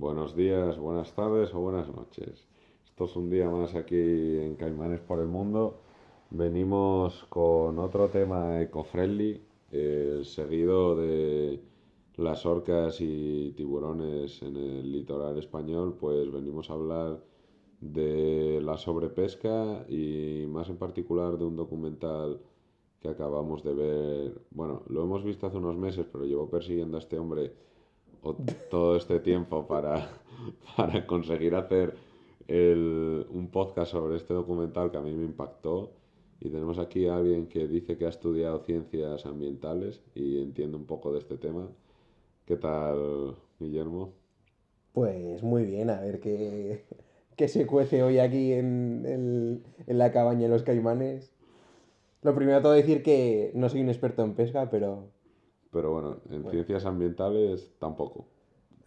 Buenos días, buenas tardes o buenas noches. Esto es un día más aquí en Caimanes por el Mundo. Venimos con otro tema eco-friendly, eh, seguido de las orcas y tiburones en el litoral español, pues venimos a hablar de la sobrepesca y más en particular de un documental que acabamos de ver. Bueno, lo hemos visto hace unos meses, pero llevo persiguiendo a este hombre todo este tiempo para, para conseguir hacer el- un podcast sobre este documental que a mí me impactó. Y tenemos aquí a alguien que dice que ha estudiado ciencias ambientales y entiende un poco de este tema. ¿Qué tal, Guillermo? Pues muy bien, a ver qué, qué se cuece hoy aquí en, en- en la cabaña de los caimanes. Lo primero todo decir que no soy un experto en pesca, pero Pero bueno, en Bueno. ciencias ambientales tampoco.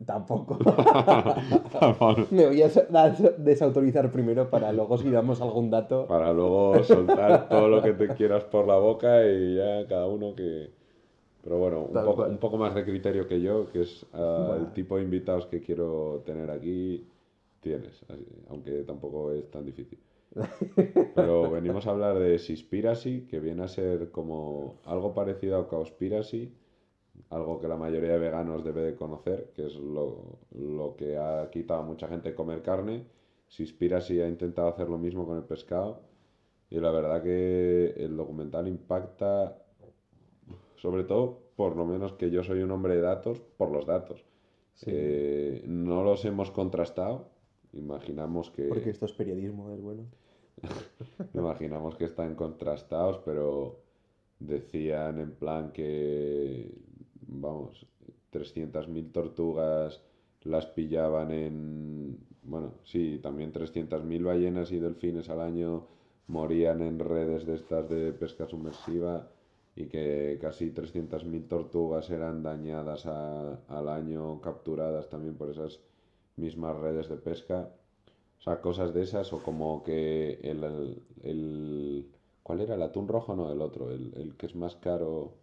tampoco. Me voy a desautorizar primero para luego si damos algún dato. Para luego soltar todo lo que te quieras por la boca y ya cada uno que... Pero bueno, un poco, cual. un poco más de criterio que yo, que es ah, el tipo de invitados que quiero tener aquí, tienes, así- aunque tampoco es tan difícil. Pero venimos a hablar de Seaspiracy, que viene a ser como algo parecido a Cowspiracy, algo que la mayoría de veganos debe de conocer, que es lo, lo que ha quitado a mucha gente comer carne. Seaspiracy ha intentado hacer lo mismo con el pescado y la verdad que el documental impacta, sobre todo, por lo menos que yo soy un hombre de datos, por los datos. Sí. Eh, no los hemos contrastado, imaginamos que... Porque esto es periodismo, es bueno. Imaginamos que están contrastados, pero decían en plan que, vamos, 300.000 tortugas las pillaban en, bueno, sí, también 300.000 ballenas y delfines al año morían en redes de estas de pesca sumersiva y que casi 300.000 tortugas eran dañadas a- al año, capturadas también por esas mismas redes de pesca. O sea, cosas de esas, o como que el, el, el- ¿cuál era? ¿El atún rojo? No, el otro, el, el que es más caro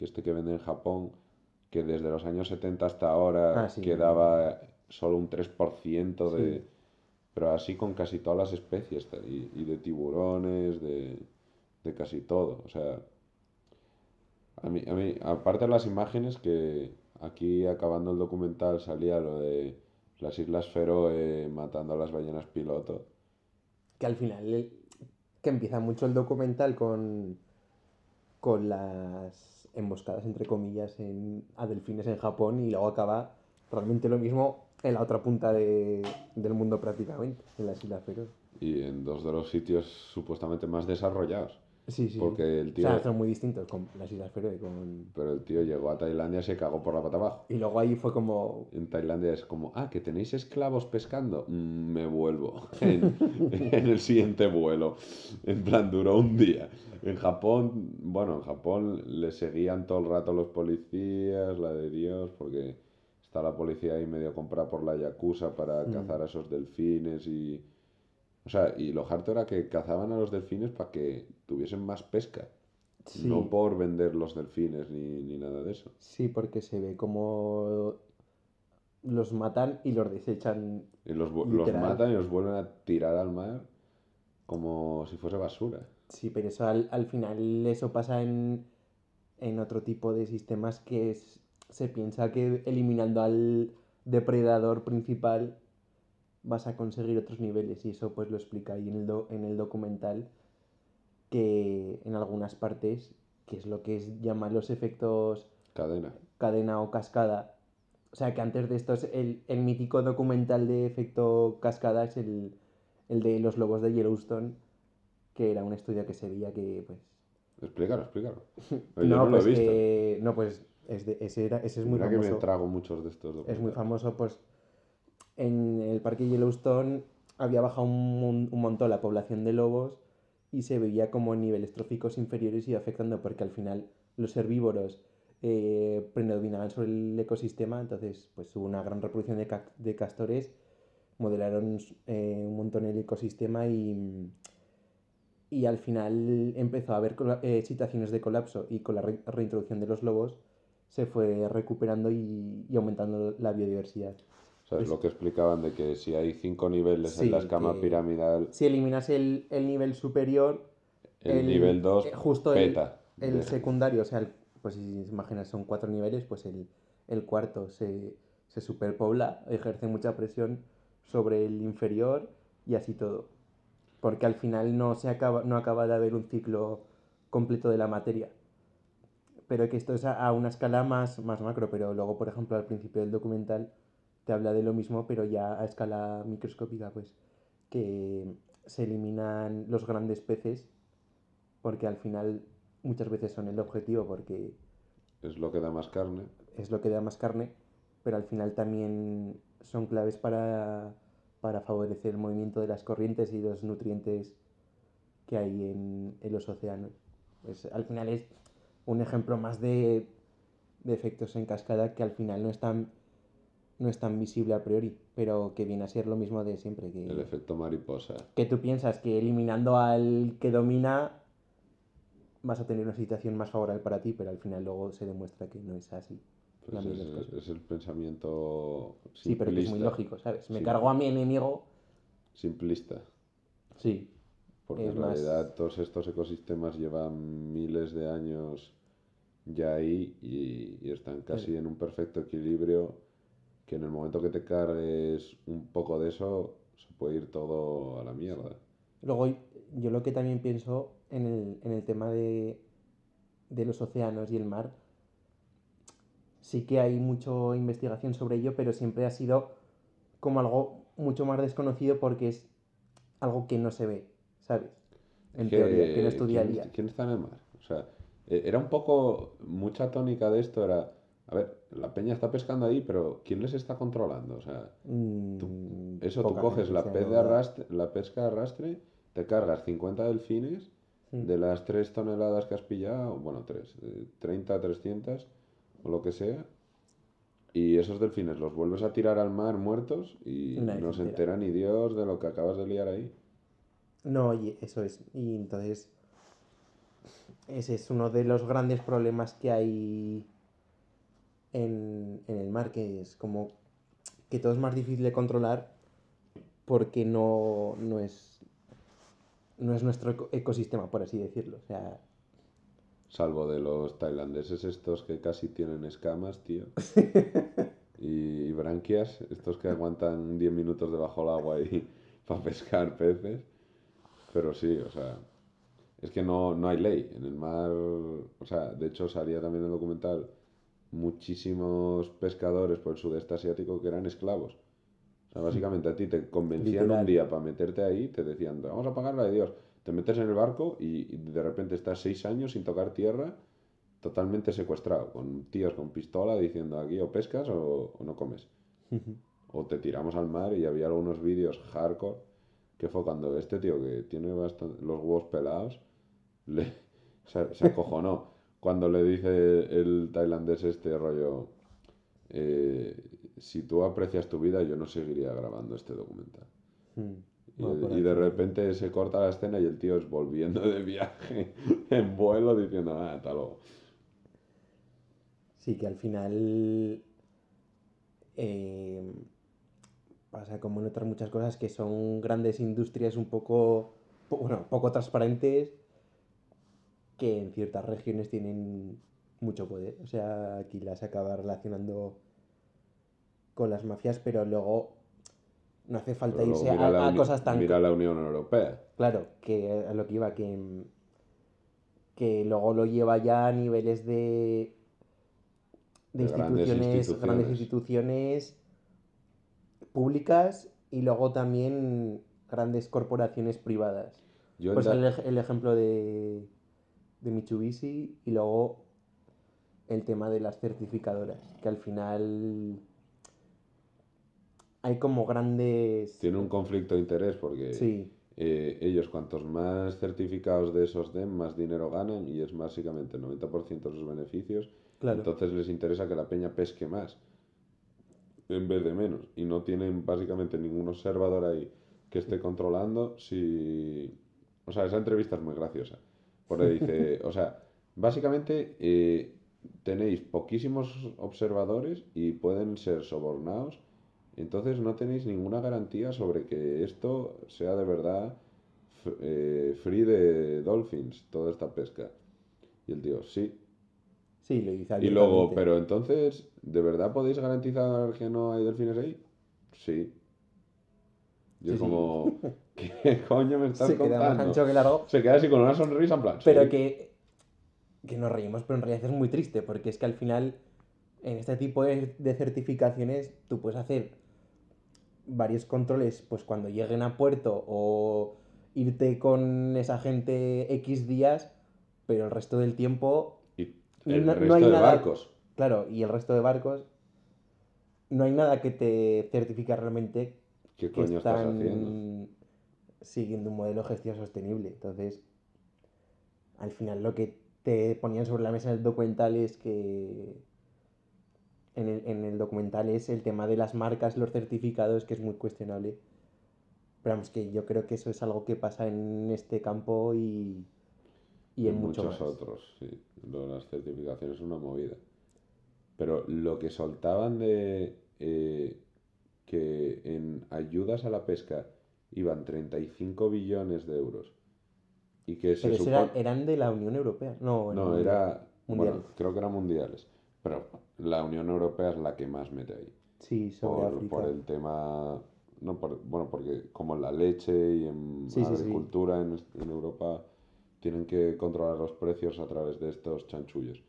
que este que vende en Japón, que desde los años 70 hasta ahora Ah, sí. quedaba solo un 3% de... Sí. Pero así con casi todas las especies, y, y de tiburones, de, de casi todo. O sea, a mí, a mí, aparte de las imágenes, que aquí acabando el documental salía lo de las Islas Feroe matando a las ballenas piloto. Que al final, el- que empieza mucho el documental con, con las emboscadas, entre comillas, en, a delfines en Japón y luego acaba realmente lo mismo en la otra punta de- del mundo prácticamente, en las Islas Feroe. Y en dos de los sitios supuestamente más desarrollados. Sí, sí. Porque el O tío, sea, son muy distintos con las Islas Feroe. Con... pero el tío llegó a Tailandia y se cagó por la pata abajo. Y luego ahí fue como... En Tailandia es como, ah, que tenéis esclavos pescando. Mm, me vuelvo en, en el siguiente vuelo. En plan, duró un día. En Japón, bueno, en Japón le seguían todo el rato los policías, la de Dios, porque está la policía ahí medio comprada por la Yakuza para Mm. cazar a esos delfines y... O sea, y lo harto era que cazaban a los delfines para que tuviesen más pesca. Sí, No por vender los delfines ni, ni nada de eso. sí, porque se ve como los matan y los desechan. Y los, matan y los vuelven a tirar al mar como si fuese basura. Sí, pero eso al, al final eso pasa en, en otro tipo de sistemas que es- se piensa que eliminando al depredador principal vas a conseguir otros niveles y eso pues lo explica ahí en el, do- en el documental que en algunas partes, que es lo que es llaman los efectos Cadena. cadena o cascada. O sea que antes de esto es el, el mítico documental de efecto cascada es el, el de los lobos de Yellowstone, que era un estudio que se veía que pues... Explícalo, explícalo. No, lo he pues, visto. eh, no, pues es de- ese, era, ese es muy Mira que me famoso. trago muchos de estos Es muy famoso, pues en el parque Yellowstone había bajado un, un montón la población de lobos y se veía como niveles tróficos inferiores iba afectando porque al final los herbívoros eh, predominaban sobre el ecosistema, entonces pues hubo una gran reproducción de, ca- de castores, modelaron eh, un montón el ecosistema y, y al final empezó a haber eh, situaciones de colapso y con la re- reintroducción de los lobos se fue recuperando y, y aumentando la biodiversidad. O sea, es lo que explicaban de que si hay cinco niveles Sí, en la escama que- piramidal, Si eliminas el, el nivel superior, el, el- nivel 2 eh, justo el- peta. el De- secundario, o sea, pues si imaginas son cuatro niveles, pues el, el cuarto se, se superpobla, ejerce mucha presión sobre el inferior y así todo. Porque al final no, se acaba, no acaba de haber un ciclo completo de la materia. Pero que esto es a, a una escala más, más macro, pero luego, por ejemplo, al principio del documental te habla de lo mismo, pero ya a escala microscópica, pues, que se eliminan los grandes peces, porque al final muchas veces son el objetivo, porque Es lo que da más carne. es lo que da más carne, pero al final también son claves para, para favorecer el movimiento de las corrientes y los nutrientes que hay en, en los océanos. Pues al final es un ejemplo más de, de efectos en cascada que al final no es tan no es tan visible a priori, pero que viene a ser lo mismo de siempre, que, El efecto mariposa. que tú piensas que eliminando al que domina vas a tener una situación más favorable para ti, pero al final luego se demuestra que no es así. Pues es, el pensamiento Sí, pero que es muy simplista- lógico, ¿sabes? Me cargo a mi enemigo. Simplista. Sí, Porque en más- realidad todos estos ecosistemas llevan miles de años ya ahí y, y están casi en un perfecto equilibrio que en el momento que te cargues un poco de eso se puede ir todo a la mierda. Luego, yo lo que también pienso en el, en el tema de, de los océanos y el mar, sí que hay mucha investigación sobre ello, pero siempre ha sido como algo mucho más desconocido porque es algo que no se ve, ¿sabes? En Que- teoría, que no es tu día a ¿quién- día. ¿Quién está en el mar? O sea, eh, era un poco, mucha tónica de esto era, a ver, la peña está pescando ahí, pero ¿quién les está controlando? O sea, Mm, Eso, tú coges la, de arrastre, la pesca de arrastre, te cargas 50 delfines, Mm. de las 3 toneladas que has pillado, bueno, 3, 30, 300 o lo que sea, y esos delfines los vuelves a tirar al mar muertos y no se entera ni Dios de lo que acabas de liar ahí. No, y eso es. Y entonces, ese es uno de los grandes problemas que hay en, en el mar, que es como que todo es más difícil de controlar porque no, no es no es nuestro eco- ecosistema, por así decirlo. O sea, Salvo de los tailandeses estos que casi tienen escamas, tío. y, branquias, estos que aguantan 10 minutos debajo del agua y para pescar peces. Pero sí, o sea, es que no, no hay ley. En el mar, o sea, de hecho salía también el documental muchísimos pescadores por el sudeste asiático que eran esclavos. O sea, básicamente a ti te convencían Literal. un día para meterte ahí, te decían, vamos a pagar la de Dios. Te metes en el barco y, y de repente estás seis años sin tocar tierra, totalmente secuestrado, con tíos con pistola diciendo aquí o pescas o, o no comes. O te tiramos al mar y había algunos vídeos hardcore que fue cuando este tío que tiene bastante, los huevos pelados le, se, se acojonó cuando le dice el tailandés este rollo eh, si tú aprecias tu vida yo no seguiría grabando este documental. Mm, y, de repente se corta la escena y el tío es volviendo de viaje en vuelo diciendo ah, hasta luego Sí, que al final eh, pasa como en otras muchas cosas que son grandes industrias un poco, po- bueno, poco transparentes que en ciertas regiones tienen mucho poder. O sea, aquí las acaba relacionando con las mafias, pero luego no hace falta irse a, cosas tan... mira la Unión Europea Claro, que a lo que iba, que, que luego lo lleva ya a niveles de, de, De grandes instituciones, grandes instituciones. públicas y luego también grandes corporaciones privadas. yo Pues el ejemplo de, de Mitsubishi y luego el tema de las certificadoras, que al final hay como grandes... tiene un conflicto de interés porque Sí, eh, ellos cuantos más certificados de esos den, más dinero ganan y es básicamente el 90% de sus beneficios. claro. Entonces les interesa que la peña pesque más en vez de menos. Y no tienen básicamente ningún observador ahí que esté controlando si... O sea, esa entrevista es muy graciosa. Porque dice, o sea, básicamente eh, tenéis poquísimos observadores y pueden ser sobornados entonces no tenéis ninguna garantía sobre que esto sea de verdad eh, free de dolphins, toda esta pesca. Y el tío, sí. Sí, lo dice Y luego, pero entonces, ¿de verdad podéis garantizar que no hay delfines ahí? Sí. Yo Sí, sí. ¿qué coño me estás Se queda más contando? ancho que largo. Se queda así con una sonrisa en plan. Pero sí. que, que nos reímos, pero en realidad es muy triste, porque es que al final, en este tipo de, de certificaciones, tú puedes hacer varios controles, pues cuando lleguen a puerto o irte con esa gente X días, pero el resto del tiempo, Y el no- no resto hay de nada- barcos. claro, y el resto de barcos, no hay nada que te certifique realmente ¿Qué coño estás haciendo? Siguiendo un modelo de gestión sostenible. Entonces, al final lo que te ponían sobre la mesa en el documental es que en el, en el documental es el tema de las marcas, los certificados, que es muy cuestionable. Pero vamos, que yo creo que eso es algo que pasa en este campo y, y en mucho muchos más. otros, sí. Lo de las certificaciones es una movida. Pero lo que soltaban de eh, que en ayudas a la pesca iban 35 billones de euros y que se Pero eso supone... era- eran de la Unión Europea. No, No, no, era... mundiales. Bueno, creo que eran mundiales. Pero la Unión Europea es la que más mete ahí. Sí, sobre por, África. por el tema, no por- bueno, porque como en la leche y en Sí, sí, sí. agricultura en, Europa tienen que controlar los precios a través de estos chanchullos.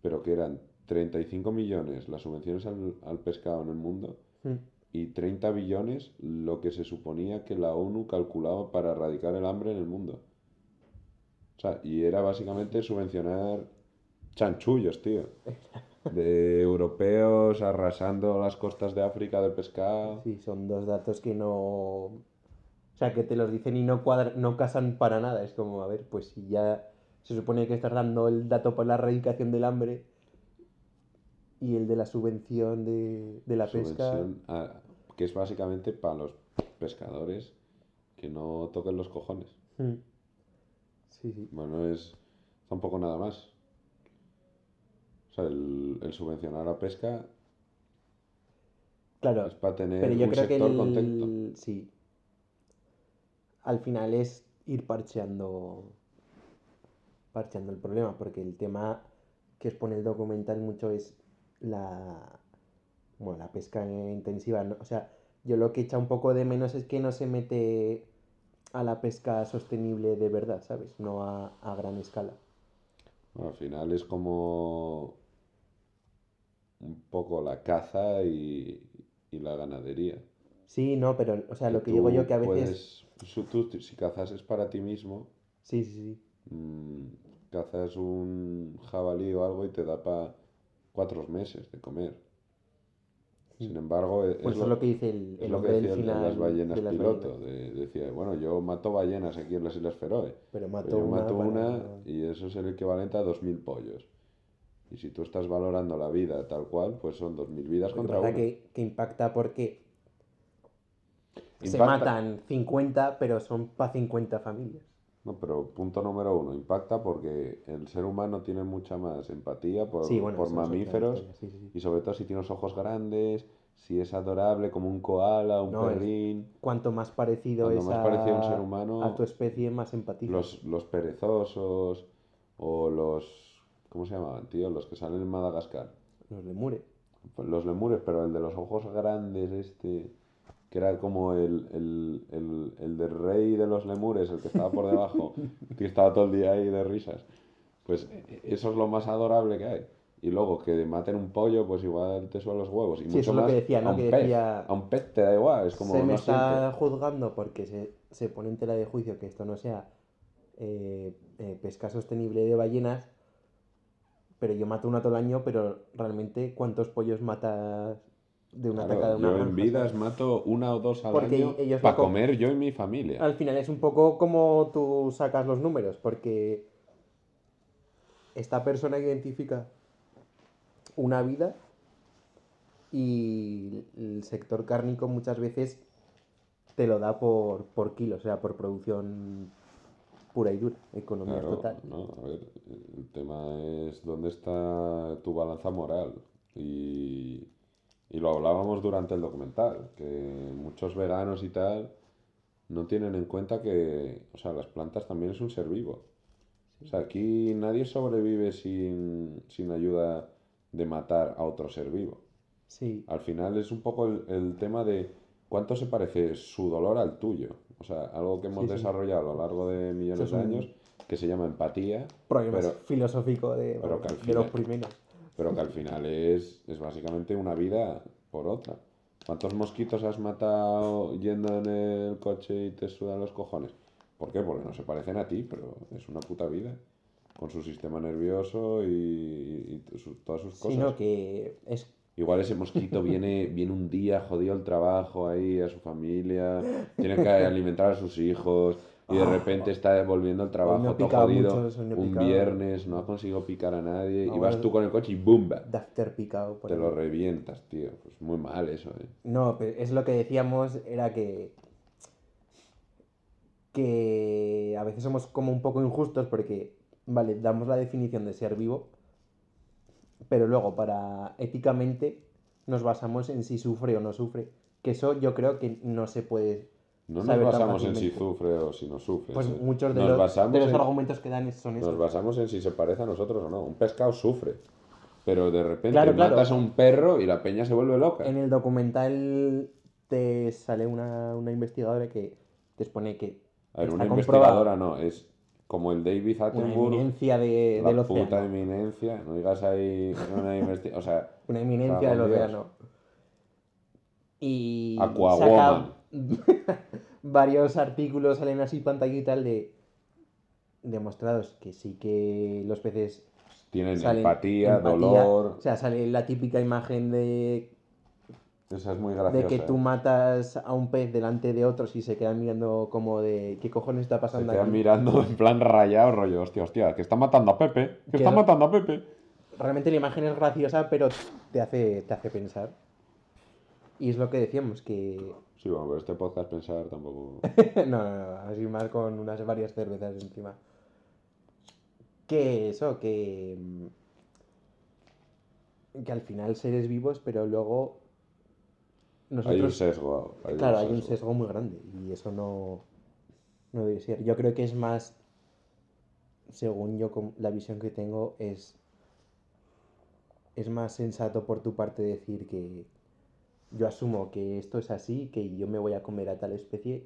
Pero que eran 35 millones las subvenciones al, al pescado en el mundo Mm. Y 30 billones lo que se suponía que la ONU calculaba para erradicar el hambre en el mundo. O sea, y era básicamente subvencionar chanchullos, tío. De europeos arrasando las costas de África de pescado. Sí, son dos datos que no. O sea, que te los dicen y no cuadran, no casan para nada. Es como, a ver, pues si ya se supone que estás dando el dato por la erradicación del hambre y el de la subvención de, de la pesca. a- que es básicamente para los pescadores que no toquen los cojones. Mm. Sí, sí. Bueno, es tampoco nada más. O sea, el, el subvencionar la pesca Claro, es para tener pero yo un creo que sector el, contento. sí. Al final es ir parcheando parcheando el problema, porque el tema que expone el documental mucho es la bueno, la pesca intensiva, ¿no? O sea, yo lo que echa un poco de menos es que no se mete a la pesca sostenible de verdad, ¿sabes? No a, a gran escala. Bueno, al final es como un poco la caza y, y la ganadería. Sí, no, pero, o sea, lo que digo yo que a veces... puedes- tú- si cazas es para ti mismo, Sí, sí, sí. mm, cazas un jabalí o algo y te da para cuatro meses de comer. Sin embargo, e- es, Pues eso es lo que dice el, es lo que decía final las ballenas de las piloto. ballenas. de- decía, bueno, yo mato ballenas aquí en las Islas Feroe. Pero Pero mató yo una mato para- una y eso es el equivalente a 2.000 pollos. Y si tú estás valorando la vida tal cual, pues son 2.000 vidas contra una. que, que impacta porque se matan 50, pero son para 50 familias. No, pero punto número uno, impacta porque el ser humano tiene mucha más empatía por, Sí, bueno, por es mamíferos sí, sí, y sobre todo si tiene los ojos grandes, si es adorable como un koala, un No, es- perrín, Cuanto más parecido es más a, parecido a un ser humano, a tu especie, más empatía. los, los perezosos o los... ¿Cómo se llamaban, tío? Los que salen en Madagascar. Los lemures. Los lemures, pero el de los ojos grandes, este, que era como el, el, el, el del rey de los lemures, el que estaba por debajo, que estaba todo el día ahí de risas. Pues e- eso es lo más adorable que hay. Y luego que maten un pollo, pues igual te suelan los huevos. Y Sí, mucho eso es lo más que decía, ¿no? a un Que pez. decía- A un pez te da igual, es como se me no está siente. juzgando porque se, se pone en tela de juicio que esto no sea eh, eh, pesca sostenible de ballenas, pero yo mato una todo el año, pero realmente ¿cuántos pollos matas de una Claro, atacada de una yo en vidas mato una o dos al Porque año ellos para comer yo y mi familia. Al final es un poco como tú sacas los números, porque esta persona identifica una vida y el sector cárnico muchas veces te lo da por, por kilo, o sea, por producción pura y dura, economía Claro, total. no, a ver, el tema es dónde está tu balanza moral y, Y lo hablábamos durante el documental, que muchos veganos y tal no tienen en cuenta que, o sea, las plantas también es un ser vivo. O sea, aquí nadie sobrevive sin, sin ayuda de matar a otro ser vivo. Sí, Al final es un poco el, el tema de cuánto se parece su dolor al tuyo. O sea, algo que hemos Sí, sí. desarrollado a lo largo de millones de un- años, que se llama empatía, problema pero, filosófico de, pero que al de los primeros. Pero que al final es, es básicamente una vida por otra. ¿Cuántos mosquitos has matado yendo en el coche y te sudan los cojones? ¿Por qué? Porque no se parecen a ti, pero es una puta vida. Con su sistema nervioso y, y su- todas sus cosas. Sino que es Igual ese mosquito viene, viene un día jodido al trabajo ahí, a su familia, tiene que alimentar a sus hijos y de repente está volviendo al trabajo todo jodido un picado. viernes, no ha conseguido picar a nadie y vas tú con el coche y ¡bumba! picado. por Te lo revientas, tío. Pues muy mal eso, ¿eh? No, pero es lo que decíamos, era que. que a veces somos como un poco injustos porque, vale, damos la definición de ser vivo, pero luego para éticamente nos basamos en si sufre o no sufre. Que eso yo creo que no se puede. No nos basamos en si sufre o si no sufre. Pues muchos de nos los, basamos de los en- argumentos que dan son Nos esos. basamos en si se parece a nosotros o no. Un pescado sufre. Pero de repente Claro, claro. matas a un perro y la peña se vuelve loca. En el documental te sale una, una investigadora que te expone que A ver, una investigadora no, es como el David una Attenborough, eminencia de, la del puta océano. eminencia, no digas ahí una investigación, o sea, Una eminencia del océano. Y Aquawoman. saca varios artículos, salen así pantalla y tal de demostrados que sí que los peces tienen salen empatía, empatía. dolor, O sea, sale la típica imagen de, esa es muy de graciosa. que tú matas a un pez delante de otros y se quedan mirando como de ¿qué cojones está Se pasando quedan aquí? mirando en plan rayado, rollo, hostia, hostia, que está matando a Pepe, que Que está matando a Pepe. realmente la imagen es graciosa, pero te hace, te hace pensar. Y es lo que decíamos, que... Sí, bueno, pero este podcast pensar tampoco... no, no, no, así más con unas varias cervezas encima. Que eso, que... mm, Que al final seres vivos, pero luego... Hay un Nosotros... sesgo. hay claro, hay un sesgo muy grande y eso no... No debe ser. Yo creo que es más... Según yo, con la visión que tengo, es... Es más sensato por tu parte decir que yo asumo que esto es así, que yo me voy a comer a tal especie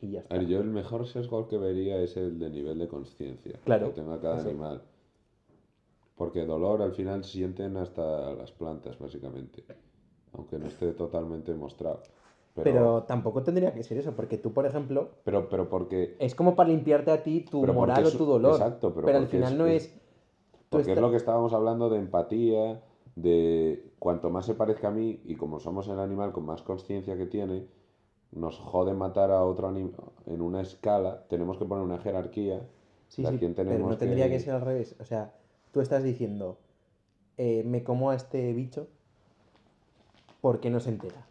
y ya está. A ver, yo el mejor sesgo que vería es el de nivel de conciencia Claro, que tenga cada eso. animal. Porque dolor al final sienten hasta las plantas, básicamente. Aunque no esté totalmente mostrado. Pero, Pero tampoco tendría que ser eso, porque tú, por ejemplo, pero, pero porque, es como para limpiarte a ti tu moral es- o tu dolor. exacto, pero al final es- no es- porque es lo que estábamos hablando de empatía, de cuanto más se parezca a mí, y como somos el animal con más conciencia que tiene, nos jode matar a otro animal en una escala, tenemos que poner una jerarquía Sí, sí, pero no tendría que- que ser al revés. O sea, tú estás diciendo, eh, me como a este bicho porque no se entera.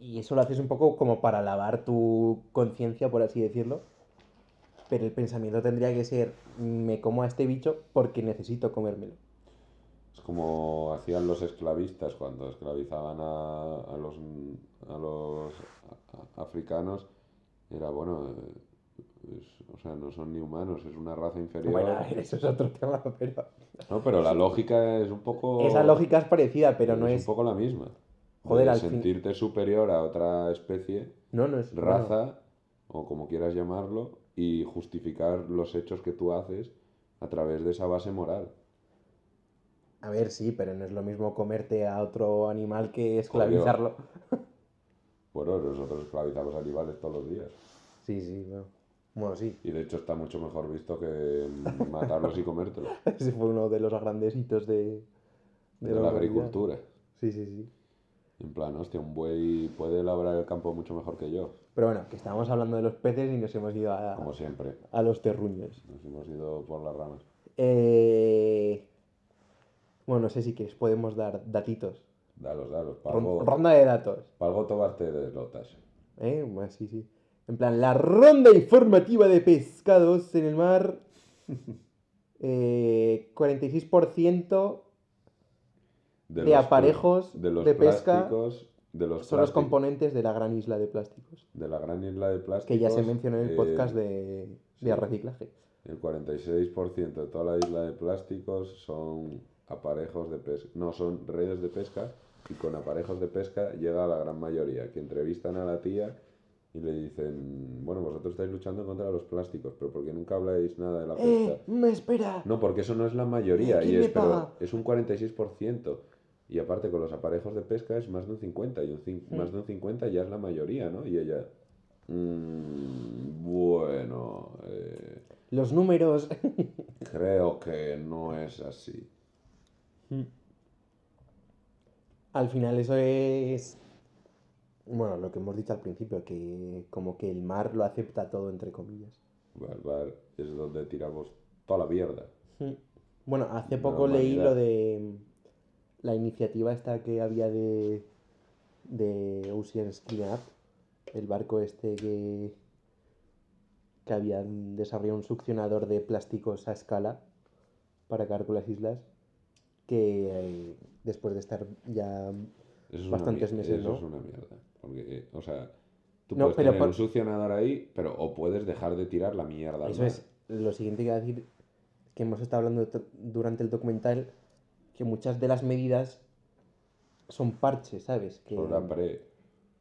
Y eso lo haces un poco como para lavar tu conciencia, por así decirlo. Pero el pensamiento tendría que ser, me como a este bicho porque necesito comérmelo. Es como hacían los esclavistas cuando esclavizaban a, a los, a los a- africanos. Era bueno, es- o sea, no son ni humanos, es una raza inferior. Bueno, eso es otro tema, pero... No, pero la lógica es un poco. Esa lógica es parecida, pero no es es... un poco la misma. Joder, De al fin- sentirte superior a otra especie, No, no es... bueno, raza, o como quieras llamarlo, y justificar los hechos que tú haces a través de esa base moral. A ver, sí, pero no es lo mismo comerte a otro animal que esclavizarlo. Bueno, nosotros esclavizamos animales todos los días. Sí, sí, bueno. Bueno, sí. Y de hecho está mucho mejor visto que matarlos y comértelos. Ese fue uno de los grandes hitos de, De la la agricultura. Sí, sí, sí. En plan, hostia, un buey puede labrar el campo mucho mejor que yo. Pero bueno, que estábamos hablando de los peces y nos hemos ido a, Como siempre. a los terruños. Nos hemos ido por las ramas. Eh... Bueno, no sé si quieres, podemos dar datitos. Dalos, dalos. Palgo, Ronda de datos. palgo tobarte de lotas. ¿Eh? Bueno, sí, sí. En plan, la ronda informativa de pescados en el mar. Eh, 46% de, de los aparejos de los de pesca plásticos, de los son los componentes de la gran isla de plásticos. de la gran isla de plásticos. Que ya se mencionó en el podcast eh, de, de sí. reciclaje. El 46% de toda la isla de plásticos son aparejos de pesca. No, son redes de pesca y con aparejos de pesca llega la gran mayoría, que entrevistan a la tía y le dicen, bueno, vosotros estáis luchando contra los plásticos, pero ¿por qué nunca habláis nada de la pesca? ¡Eh! ¡Me espera! No, porque eso no es la mayoría, ¿Quién y es, pero es un 46%. Y aparte con los aparejos de pesca es más de un 50, y un más de un 50 ya es la mayoría, ¿no? Y ella, "Mm, bueno, eh, Los números. creo que no es así. Al final eso es... Bueno, lo que hemos dicho al principio, que como que el mar lo acepta todo, entre comillas. El bar es donde tiramos toda la mierda. Bueno, hace poco leí lo de la iniciativa esta que había de, de Ocean's Cleanup, el barco este que, que habían desarrollado un succionador de plásticos a escala para con las islas, que eh, después de estar ya... Es Bastantes meses, eso ¿no? es una mierda. Porque, o sea, tú No, puedes pero tener por- un succionador ahí, pero o puedes dejar de tirar la mierda Eso es lo siguiente que iba a decir, que hemos estado hablando durante el documental, que muchas de las medidas son parches, ¿sabes? Que, Sobre la pared.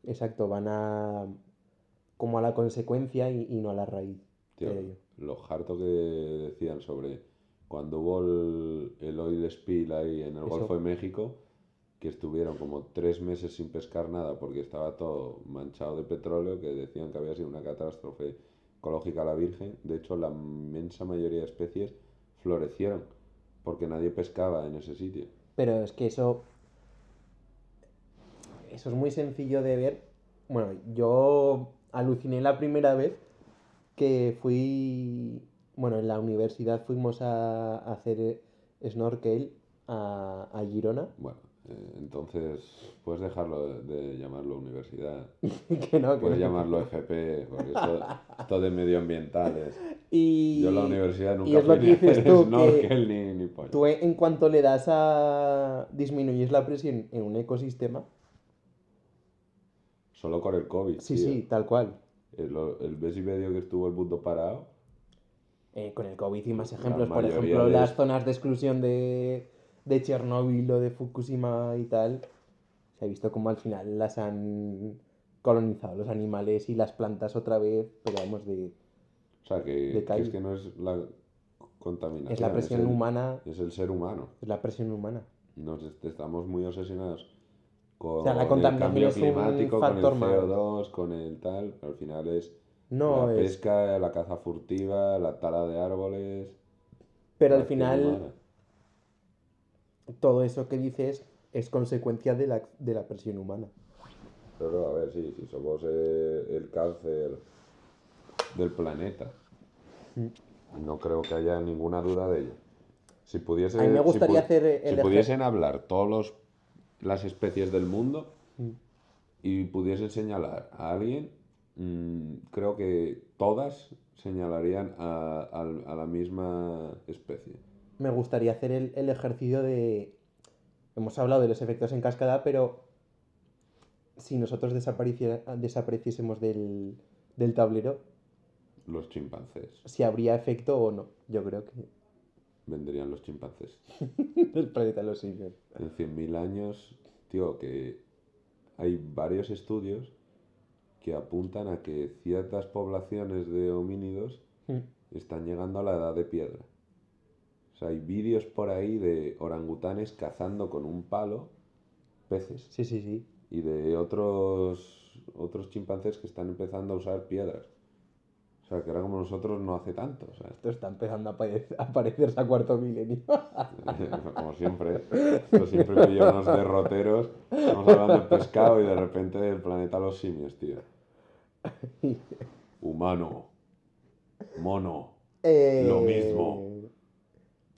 Exacto, van a como a la consecuencia y, y no a la raíz. Tío, creo yo. lo harto que decían sobre cuando hubo el, el oil spill ahí en el Eso. Golfo de México, que estuvieron como tres meses sin pescar nada porque estaba todo manchado de petróleo, que decían que había sido una catástrofe ecológica a la Virgen. De hecho, la inmensa mayoría de especies florecieron porque nadie pescaba en ese sitio. Pero es que eso. Eso es muy sencillo de ver. Bueno, yo aluciné la primera vez que fui. Bueno, en la universidad fuimos a, hacer snorkel a, a Girona. Bueno, eh, entonces puedes dejarlo de, de llamarlo universidad, que no, que puedes no. llamarlo FP, porque esto, esto de medioambientales. Y, Yo en la universidad y nunca es lo que dices tú, que ni, ni pollo. tú en cuanto le das a disminuir la presión en un ecosistema, Solo con el COVID, sí, tío. sí, tal cual. El, el mes y medio que estuvo el mundo parado, Eh, con el COVID y más ejemplos, por ejemplo, de las zonas de exclusión de, de Chernóbil o de Fukushima y tal, se ha visto como al final las han colonizado los animales y las plantas otra vez, pero vamos, de, o sea, que, De que es que no es la contaminación. es la presión el- humana, Es el ser humano. es la presión humana. Nos est- estamos muy obsesionados con O sea, la el contaminación cambio es un climático, con el factor más. CO2, con el tal, pero al final es No, la es, pesca, la caza furtiva, la tala de árboles. pero al final. Todo eso que dices es consecuencia de la, de la presión humana. Pero a ver, sí, si somos eh, el cáncer del planeta, Mm. no creo que haya ninguna duda de ello. Si pudiese, A mí me si gustaría pu- hacer el si ejer- pudiesen hablar todas las especies del mundo Mm. y pudiesen señalar a alguien, mm, creo que todas señalarían a, a la misma especie. Me gustaría hacer el, el ejercicio de... Hemos hablado de los efectos en cascada, pero si nosotros desapareciésemos del, del tablero, Los chimpancés. si habría efecto o no. Yo creo que Vendrían los chimpancés. el planeta los simios. En 100.000 años, tío, que hay varios estudios que apuntan a que ciertas poblaciones de homínidos Mm. están llegando a la edad de piedra. O sea, hay vídeos por ahí de orangutanes cazando con un palo peces Sí, sí, sí. y de otros otros chimpancés que están empezando a usar piedras. O sea, que ahora como nosotros no hace tanto. O sea, Esto está empezando a a parecerse a cuarto milenio. como siempre, esto siempre pilla unos derroteros. Estamos hablando de pescado y de repente del planeta los simios, tío. Humano. Mono. Eh, Lo mismo.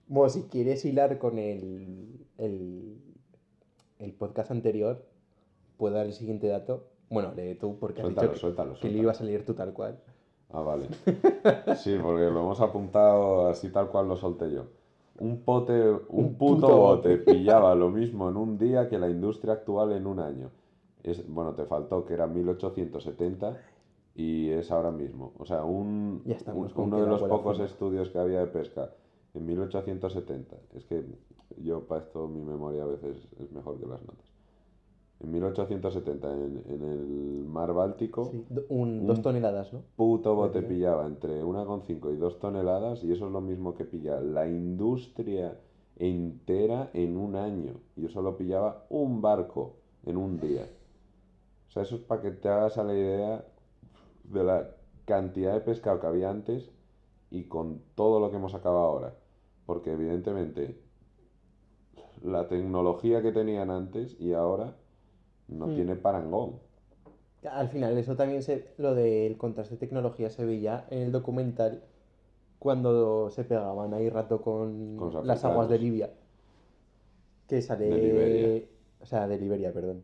Bueno, si quieres hilar con el, el, el podcast anterior, puedo dar el siguiente dato. Bueno, lee tú, porque has Suéltalo, dicho que, suéltalo, que le ibas a leer tú tal cual. Ah, vale. Sí, porque lo hemos apuntado así tal cual lo solté yo. Un pote, un, Un puto, puto bote pillaba lo mismo en un día que la industria actual en un año. Es, bueno, te faltó que era 1870 y es ahora mismo. O sea, un, Ya uno de los pocos estudios que había de pesca en 1870. Es que yo para esto mi memoria a veces es mejor que las notas. En 1870 en, en el mar Báltico Sí, do- un- dos toneladas, ¿no? puto bote pillaba entre 1,5 y 2 toneladas y eso es lo mismo que pilla la industria entera en un año. Y eso lo pillaba un barco en un día. O sea, eso es para que te hagas a la idea de la cantidad de pescado que había antes y con todo lo que hemos acabado ahora. Porque evidentemente la tecnología que tenían antes y ahora no Mm. tiene parangón. Al final, eso también se, lo del contraste de tecnología se veía en el documental cuando se pegaban ahí rato con, las aguas de. Libia. Que sale. De Liberia. O sea, de Liberia, perdón.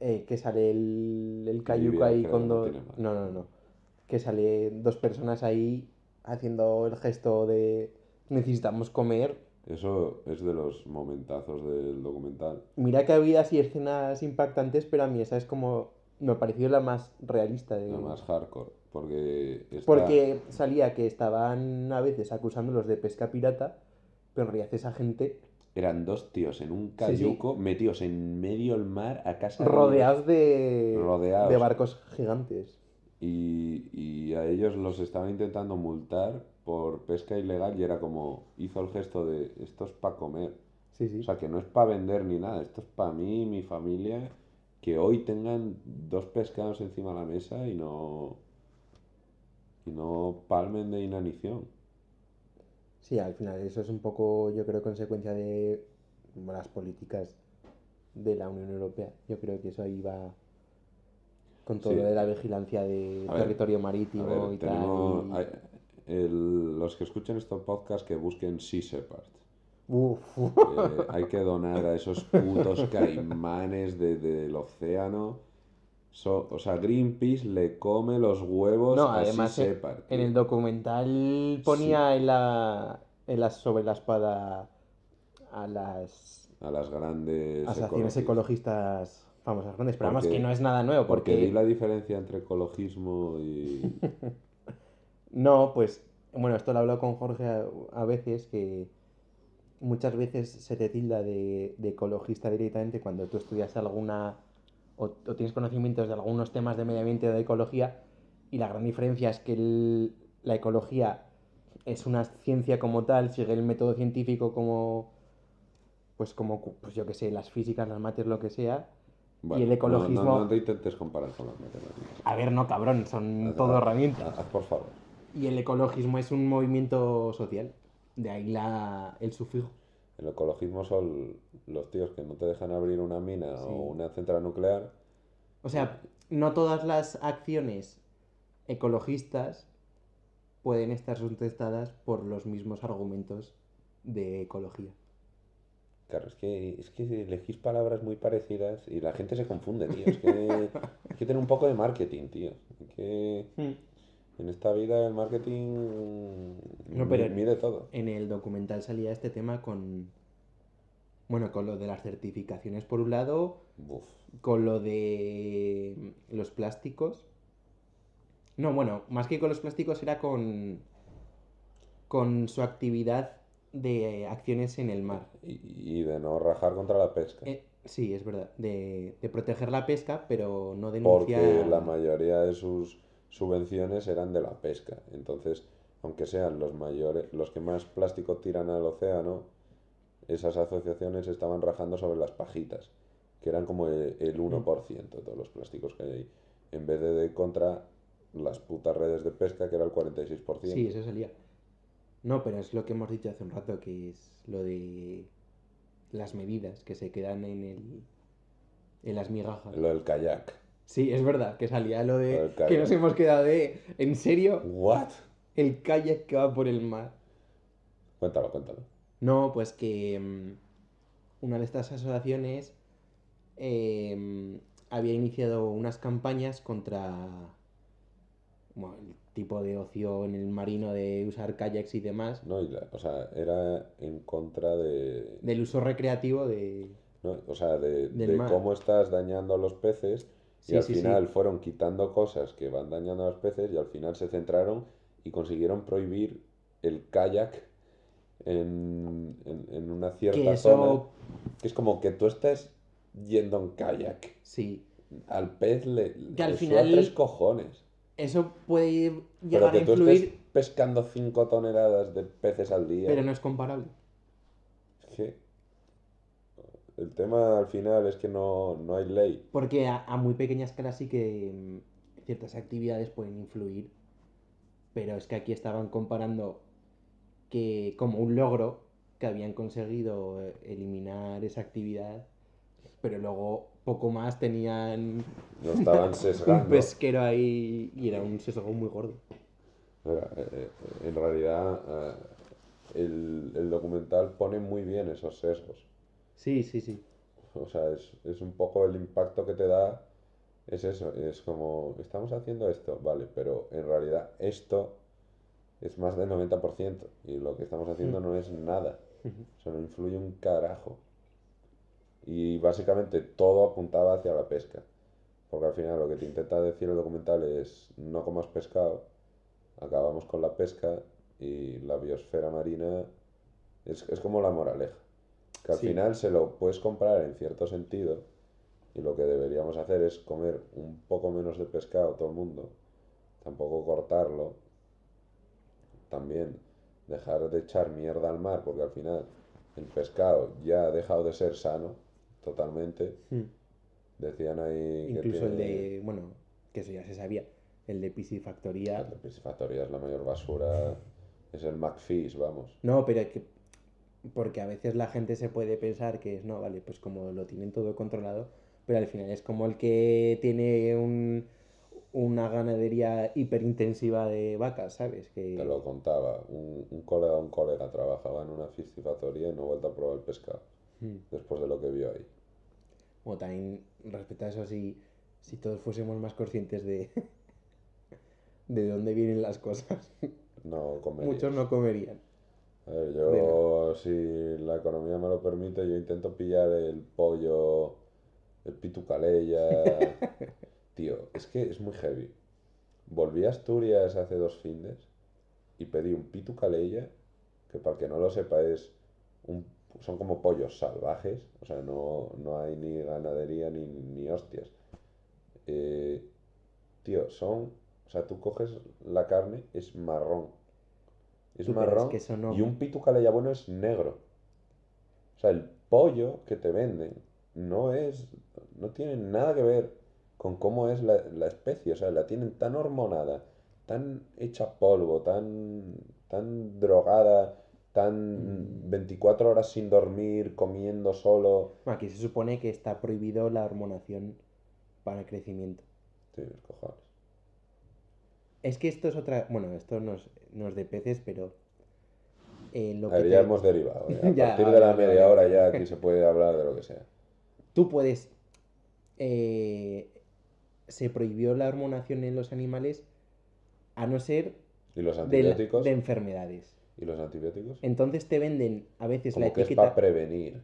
Eh, que sale el, el cayuco ahí con dos. No, no, no. Que sale dos personas ahí haciendo el gesto de necesitamos comer. Eso es de los momentazos del documental. Mira que había así escenas impactantes, pero a mí esa es como. Me ha parecido la más realista de. La más hardcore. Porque Porque salía que estaban a veces acusándolos de pesca pirata, pero en realidad esa gente eran dos tíos en un sí. cayuco metidos en medio del mar a casa de- rodeados de, Rodeados. de barcos gigantes. Y, y a ellos los estaban intentando multar por pesca ilegal y era como hizo el gesto de esto es para comer. Sí, sí. O sea, que no es para vender ni nada, esto es para mí y mi familia que hoy tengan dos pescados encima de la mesa y no y no palmen de inanición. Sí, al final eso es un poco, yo creo, consecuencia de las políticas de la Unión Europea. Yo creo que eso ahí va con todo Sí. lo de la vigilancia de A territorio marítimo ver, y tenemos tal. el- los que escuchen estos podcasts que busquen Sea Shepherd. Uf, Eh, hay que donar a esos putos caimanes de- del océano. So- o sea, Greenpeace le come los huevos No, a además Sea eh, Shepherd, en el documental ponía en la, en la sobre la espada a las a las grandes asociaciones ecologistas. Ecologistas famosas grandes, pero vamos Porque- que no es nada nuevo Porque porque la diferencia entre ecologismo y... no, pues bueno, esto lo hablo con Jorge a, a veces que muchas veces se te tilda de, de ecologista directamente cuando tú estudias alguna o, o tienes conocimientos de algunos temas de medio ambiente o de ecología y la gran diferencia es que el- la ecología es una ciencia como tal, sigue el método científico como pues como pues yo que sé, las físicas, las mates, lo que sea. Bueno, el no- ecologismo- No, no te intentes comparar con las matemáticas. A ver, no cabrón, son Haz- todo haz- herramientas. haz, por favor. Y el ecologismo es un movimiento social. De ahí la, el sufijo. El ecologismo son los tíos que no te dejan abrir una mina Sí. o una central nuclear. O sea, no todas las acciones ecologistas pueden estar sustentadas por los mismos argumentos de ecología. Claro, es que, es que elegís palabras muy parecidas y la gente se confunde, tío. Es que hay que tener un poco de marketing, tío. Hay que... En esta vida el marketing No, pero- mide todo. En el documental salía este tema con. Bueno, con lo de las certificaciones por un lado, Buf. con lo de los plásticos. No, bueno, más que con los plásticos era con. con su actividad de acciones en el mar. Y, y de no rajar contra la pesca. Eh, sí, es verdad. De, de proteger la pesca, pero no denunciar. Porque la mayoría de sus subvenciones eran de la pesca. Entonces, aunque sean los mayores, los que más plástico tiran al océano, esas asociaciones estaban rajando sobre las pajitas, que eran como el, el 1% de todos los plásticos que hay ahí. En vez de, de contra las putas redes de pesca, que era el 46%. Sí, eso salía. No, pero es lo que hemos dicho hace un rato, que es lo de las medidas que se quedan en el en las migajas. Lo del kayak. Sí, es verdad, que salía lo Lo de del que nos hemos quedado de ¿en serio? ¿What? El kayak que va por el mar. Cuéntalo, cuéntalo. No, pues que mm, una de estas asociaciones em, había iniciado unas campañas contra bueno, el tipo de ocio en el marino de usar kayaks y demás, No, y la- o sea, era en contra de, del uso recreativo de... ¿no? O sea, de, de cómo estás dañando a los peces y Sí, al sí, sí. final fueron quitando cosas que van dañando a los peces y al final se centraron y consiguieron prohibir el kayak en, en- en una cierta Que zona. eso, Que es como que tú estés yendo en kayak. sí, Al pez le, Que al le final- tres cojones. Eso puede Pero llegar que a tú influir, estés pescando 5 toneladas de peces al día. pero no es comparable. Es que el tema al final es que no, no hay ley. Porque a, a muy pequeña escala sí que mm, ciertas actividades pueden influir, pero es que aquí estaban comparando que como un logro que habían conseguido eh, eliminar esa actividad, pero luego poco más tenían No estaban un pesquero ahí y era un sesgo muy gordo. Eh, eh, En realidad, eh, el, el documental pone muy bien esos sesgos. Sí, sí, sí. O sea, es, es un poco el impacto que te da. Es eso, es como, estamos haciendo esto, vale, pero en realidad esto es más del 90% y lo que estamos haciendo Mm. no es nada. O sea, no influye un carajo. Y básicamente todo apuntaba hacia la pesca. Porque al final lo que te intenta decir el documental es no comas pescado, acabamos con la pesca y la biosfera marina es, es como la moraleja. Que al Sí. final se lo puedes comprar en cierto sentido y lo que deberíamos hacer es comer un poco menos de pescado todo el mundo, tampoco cortarlo, también dejar de echar mierda al mar porque al final el pescado ya ha dejado de ser sano totalmente. Mm. Decían ahí que Incluso el tiene- de, bueno, que eso ya se sabía, el de piscifactoría. La piscifactoría es la mayor basura, es el McFish, vamos. No, pero que, porque a veces la gente se puede pensar que es, no, vale, pues como lo tienen todo controlado, pero al final es como el que tiene un, una ganadería hiperintensiva de vacas, ¿sabes? Que, Te lo contaba, un, un colega de un colega trabajaba en una piscifactoría y no ha vuelto a probar el pescado. Después de lo que vio ahí. O también respecto a eso, si, si todos fuésemos más conscientes de, de dónde vienen las cosas, No comerías. muchos no comerían. A ver, yo, si la economía me lo permite, yo intento pillar el pollo, el pitucaleya. Tío, es que es muy heavy. Volví a Asturias hace dos fines y pedí un pitucaleya, que para el que no lo sepa es un, son como pollos salvajes, o sea, no, no hay ni ganadería ni, ni hostias. Eh, tío, son, o sea, tú coges la carne, es marrón. Es marrón que eso no- y un pitucaleya bueno es negro. O sea, el pollo que te venden no es, no tiene nada que ver con cómo es la, la especie. O sea, la tienen tan hormonada, tan hecha polvo, tan, tan drogada, Mm. 24 horas sin dormir, comiendo solo. Bueno, aquí se supone que está prohibido la hormonación para el crecimiento. Tienes cojones. Es que esto es otra. Bueno, esto no es, no es de peces, pero. eh, lo A que te- ya hemos derivado. ¿eh? A Ya, partir de la media hora ya aquí se puede hablar de lo que sea. Tú puedes. eh, se prohibió la hormonación en los animales a no ser ¿Y los de, la- antibióticos? de enfermedades. ¿Y los antibióticos? Entonces te venden a veces Como la que es para prevenir.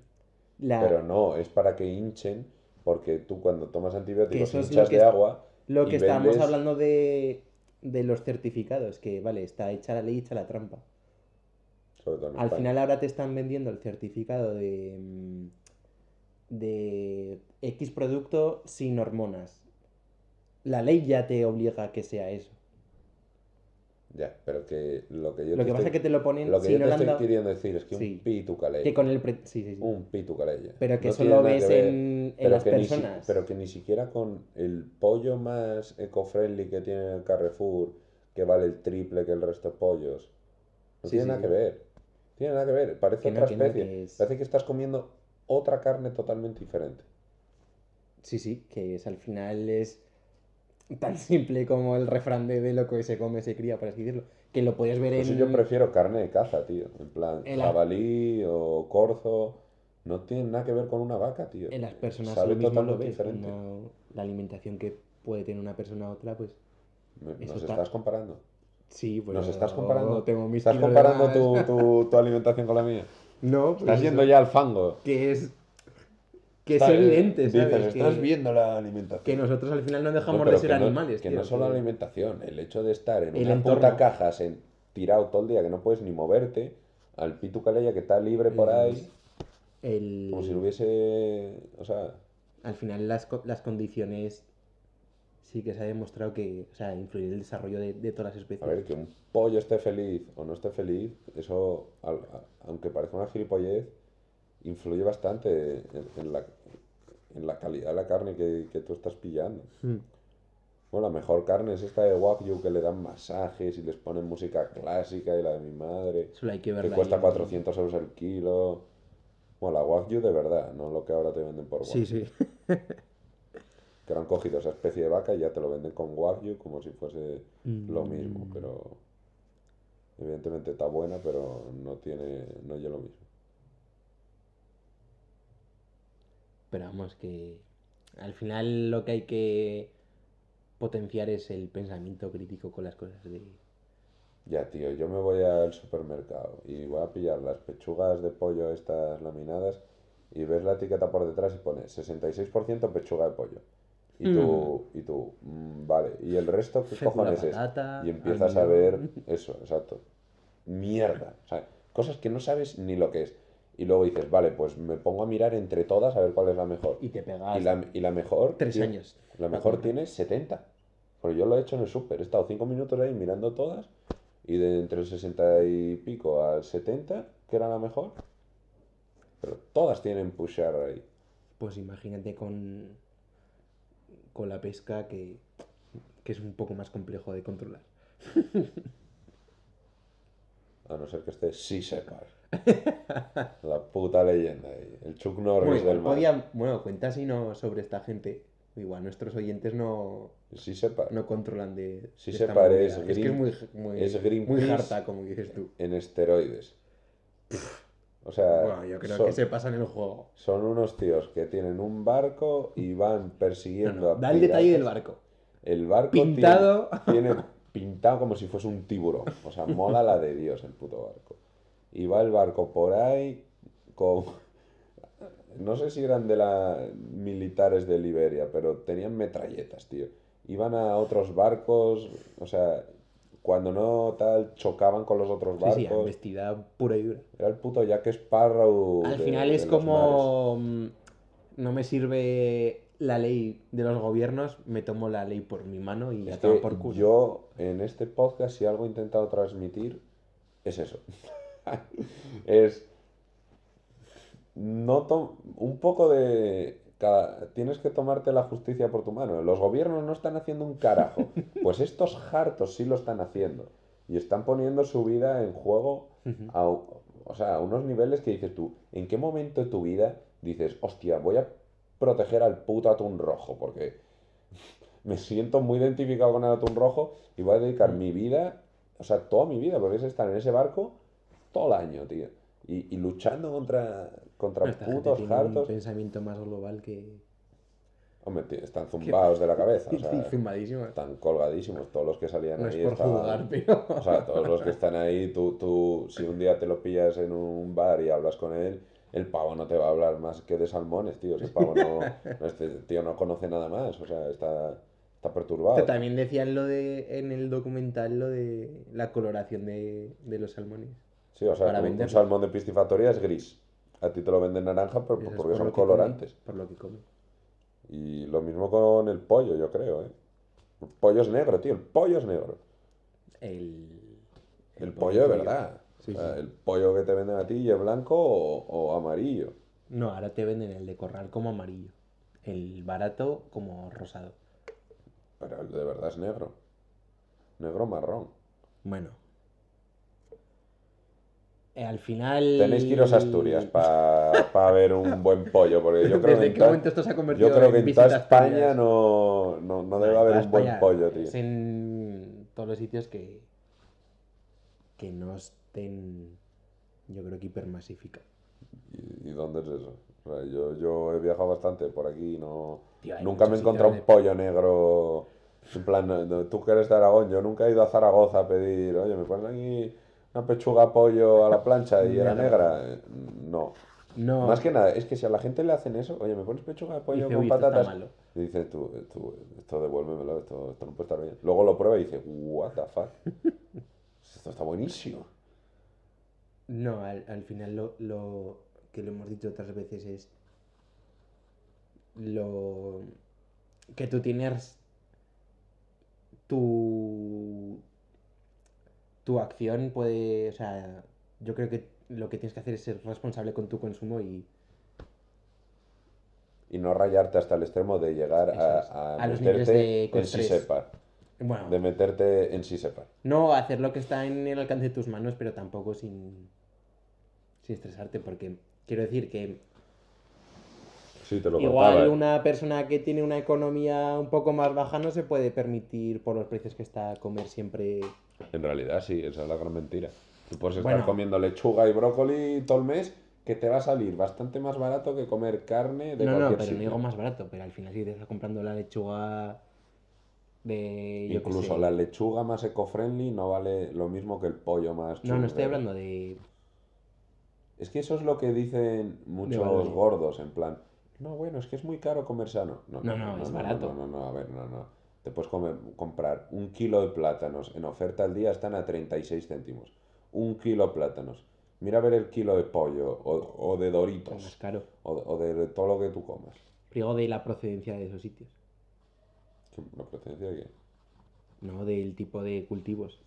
la- Pero no, es para que hinchen, porque tú cuando tomas antibióticos es hinchas que de es- agua. Lo que estábamos vendes- hablando de, de los certificados, que vale, está hecha la ley, hecha la trampa. Sobre todo en Al España. final ahora te están vendiendo el certificado de, mm, de X producto sin hormonas. La ley ya te obliga a que sea eso. Ya, pero que lo que yo Lo te que pasa es que te lo ponen lo que si yo no te estoy dado- queriendo decir es que Sí. un pitucaleya. Que con el... pre- Sí, sí, sí. Un pitucaleya. Pero que No eso lo ves ver, en, en las si- personas. pero que ni siquiera con el pollo más eco-friendly que tiene el Carrefour, que vale el triple que el resto de pollos, no Sí, tiene sí. nada que ver. Tiene nada que ver. Parece Que no, otra que no, especie. que es- Parece que estás comiendo otra carne totalmente diferente. Sí, sí, que es, al final es tan simple como el refrán de, de lo que se come se cría, por así decirlo. Que lo puedes ver Por eso en... yo prefiero carne de caza, tío. En plan, En la- jabalí o corzo. No tiene nada que ver con una vaca, tío. En las personas Sabe lo mismo lo ves. diferente. La alimentación que puede tener una persona a otra, pues eso Nos está- estás comparando. Sí, pues ¿Nos estás comparando? Tengo mis ¿Estás comparando tu, tu- tu alimentación con la mía? No, pues Estás yendo ya al fango. Que es. Que Está- es evidente, dices, ¿sabes? estás que, viendo la alimentación. que nosotros al final no dejamos No, de ser que no- animales. Que tío, no solo que- la alimentación, el hecho de estar en El una entorno. puta caja sen- tirado todo el día que no puedes ni moverte, al pitu calella que está libre por ahí, el- como si no hubiese. O sea, Al final las, las condiciones sí que se ha demostrado que, o sea, influyen en el desarrollo de, de todas las especies. a ver, que un pollo esté feliz o no esté feliz, eso, al- a- aunque parezca una gilipollez, influye bastante en, en la, en la calidad de la carne que, que tú estás pillando. Mm. Bueno, la mejor carne es esta de Wagyu que le dan masajes y les ponen música clásica y la de mi madre. Solo hay que que cuesta ahí. 400 euros el kilo. Bueno, la Wagyu de verdad, no lo que ahora te venden por Wagyu. Sí, sí. Que han cogido esa especie de vaca y ya te lo venden con Wagyu como si fuese lo mismo, Mm. pero evidentemente está buena, pero no tiene, no es lo mismo. Pero vamos, que al final lo que hay que potenciar es el pensamiento crítico con las cosas de... Ya, tío, yo me voy al supermercado y voy a pillar las pechugas de pollo estas laminadas y ves la etiqueta por detrás y pone 66% pechuga de pollo. Y tú, y tú, mm, vale, ¿y el resto qué cojones es? Y empiezas a ver eso, exacto. Mierda. O sea, cosas que no sabes ni lo que es. Y luego dices, vale, pues me pongo a mirar entre todas a ver cuál es la mejor. Y te pegas Y la, y la mejor. tres tiene- años. La para mejor tiene 70. Porque yo lo he hecho en el súper. He estado 5 minutos ahí mirando todas. Y de entre el 60 y pico al 70, que era la mejor. Pero todas tienen pushar ahí. Pues imagínate con, con la pesca que, que es un poco más complejo de controlar. A no ser que esté sí separ. la puta leyenda. El Chuck Norris Bueno, del mar. podía- bueno, cuenta si no sobre esta gente. Igual nuestros oyentes no, Sí separ. no controlan de, Sí de se parece. Es que es muy, muy, es muy harta, como dices tú. En esteroides. O sea, Bueno, yo creo son, que se pasa en el juego. son unos tíos que tienen un barco y van No, persiguiendo no, a da el detalle del barco. El barco Pintado. Tiene, tiene pintado como si fuese un tiburón. O sea, mola la de Dios el puto barco. Y va el barco por ahí con... No sé si eran de la militares de Liberia, pero tenían metralletas, tío. Iban a otros barcos, o sea, cuando no tal, chocaban con los otros Sí, sí, barcos. embestida pura y dura. Era el puto Jack Sparrow. Al de- final es mares. como... mm, No me sirve la ley de los gobiernos, me tomo la ley por mi mano y Es a tomar que por culo. yo en este podcast, si algo he intentado transmitir, es eso. Es no to- un poco de cada- tienes que tomarte la justicia por tu mano. Los gobiernos no están haciendo un carajo. Pues estos hartos sí lo están haciendo. Y están poniendo su vida en juego a, o sea, a unos niveles que dices tú, ¿en qué momento de tu vida dices, hostia, voy a proteger al puto atún rojo? Porque me siento muy identificado con el atún rojo y voy a dedicar mi vida, o sea, toda mi vida, porque es estar en ese barco todo el año, tío. Y, y luchando contra, contra Esta gente putos tiene un hartos. pensamiento más global que... Hombre, tío, están zumbados de la cabeza, o sea, Zumbadísimo. están colgadísimos. Todos los que salían No es ahí por estaban- juzgar, pero... O sea, todos los que están ahí, tú, tú, si un día te lo pillas en un bar y hablas con él, el pavo no te va a hablar más que de salmones, tío. Ese pavo no, no, este tío no conoce nada más, o sea, está, está perturbado. Pero también decían lo de en el documental lo de la coloración de, de los salmones. Sí, o sea, para un, salmón de piscifactoría es gris. A ti te lo venden naranja pero, porque por son come, colorantes. por lo que come. Y lo mismo con el pollo, yo creo, ¿eh? El pollo es negro, tío, el pollo es negro. El, El, pollo de verdad. Sí, O sea, sí. El pollo que te venden a ti es blanco o, o amarillo. No, ahora te venden el de corral como amarillo. El barato como rosado. Pero el de verdad es negro. Negro marrón. Bueno. Eh, al final... Tenéis que iros a Asturias para ver un buen pollo, porque yo creo ¿Desde que, qué to- momento esto se ha convertido yo creo que en en toda España no, no, no debe en haber un buen España, pollo, tío. Es en todos los sitios que, que no estén, yo creo que hipermasificados. ¿Y, y dónde es eso? O sea, yo, yo he viajado bastante por aquí y no... Tío, Nunca me he encontrado un sitios pollo negro En plan, no- no, tú que eres de Aragón, yo nunca he ido a Zaragoza a pedir, oye, ¿me pones aquí una pechuga pollo a la plancha y era negra? No. No. Más que nada, es que si a la gente le hacen eso, oye, ¿me pones pechuga de pollo Dice, con "Uy, esto está patatas? malo". Y dice, tú, tú, esto devuélvemelo, esto, esto no puede estar bien. Luego lo prueba y dice, what the fuck. esto está buenísimo. No, al, al final lo, lo que lo hemos dicho otras veces es lo que tú tienes tu tu acción puede, o sea, yo creo que lo que tienes que hacer es ser responsable con tu consumo y Y no rayarte hasta el extremo de llegar a, a A los meterte de en sepa. bueno, De meterte en sí sepa. no hacer lo que está en el alcance de tus manos, pero tampoco sin sin estresarte porque quiero decir que Sí, te lo Igual contaba. una persona que tiene una economía un poco más baja no se puede permitir por los precios que está comer siempre. En realidad sí, esa es la gran mentira. Tú puedes estar Bueno. comiendo lechuga y brócoli todo el mes que te va a salir bastante más barato que comer carne de no, no, pero no sitio. digo más barato, pero al final si te estás comprando la lechuga de yo Incluso la lechuga más eco-friendly no vale lo mismo que el pollo más No, no estoy hablando de Es que eso es lo que dicen muchos gordos, en plan, no, bueno, es que es muy caro comer sano. No, No, no, es barato. No, no, no, a ver, no, no. Te puedes comer- comprar un kilo de plátanos en oferta al día, están a 36 céntimos. Un kilo de plátanos. Mira a ver el kilo de pollo o, o de más doritos caro. o, o de todo lo que tú comas. Priego de la procedencia de esos sitios, ¿Qué- ¿La procedencia de qué? no del tipo de cultivos.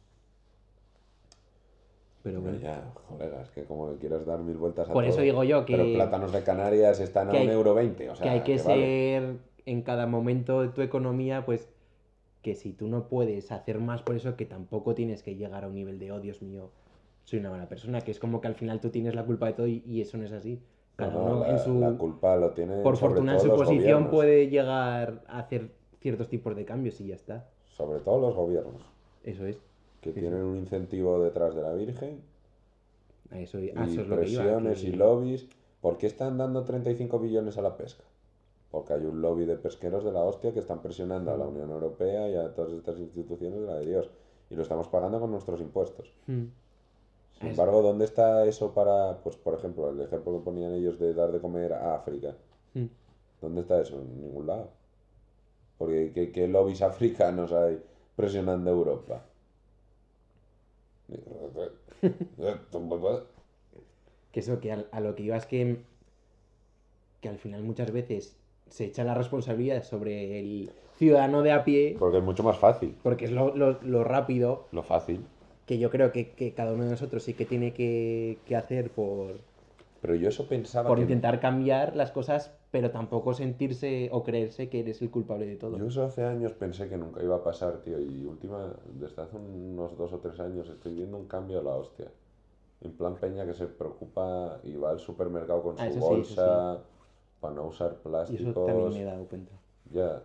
Pero bueno, ya, colega, es que como le quieras dar mil vueltas a Por eso digo yo que- Pero plátanos de Canarias están a un euro veinte, o sea, que hay que que vale. ser en cada momento de tu economía, pues que si tú no puedes hacer más por eso, que tampoco tienes que llegar a un nivel de, oh Dios mío, soy una mala persona, que es como que al final tú tienes la culpa de todo y, y eso no es así. Cada No, no, uno la, en su, la culpa lo tiene por fortuna en su posición gobiernos. puede llegar a hacer ciertos tipos de cambios y ya está. Sobre todo los gobiernos, Eso es. que tienen un incentivo detrás de la Virgen eso, y eso es lo que iba. presiones que- y lobbies. ¿Por qué están dando 35 billones a la pesca? Porque hay un lobby de pesqueros de la hostia que están presionando a la Unión Europea y a todas estas instituciones de la de Dios. Y lo estamos pagando con nuestros impuestos. Mm. Sin embargo, ¿dónde está eso para, pues por ejemplo, el ejemplo que ponían ellos de dar de comer a África? Mm. ¿Dónde está eso? En ningún lado. Porque ¿qué, qué lobbies africanos hay presionando a Europa? Que eso, que a, lo que iba es que, que al final muchas veces se echa la responsabilidad sobre el ciudadano de a pie, Porque es mucho más fácil. porque es lo, lo- lo rápido Lo fácil. que yo creo que, que cada uno de nosotros sí que tiene que, que hacer por, Pero yo eso pensaba por que... intentar cambiar las cosas, pero tampoco sentirse o creerse que eres el culpable de todo. Yo eso hace años pensé que nunca iba a pasar, tío. Y última, desde hace unos dos o tres años estoy viendo un cambio a la hostia. En plan Peña que se preocupa y va al supermercado con su Ah, sí, eso bolsa para no usar Y plásticos. eso también me he dado cuenta. Ya,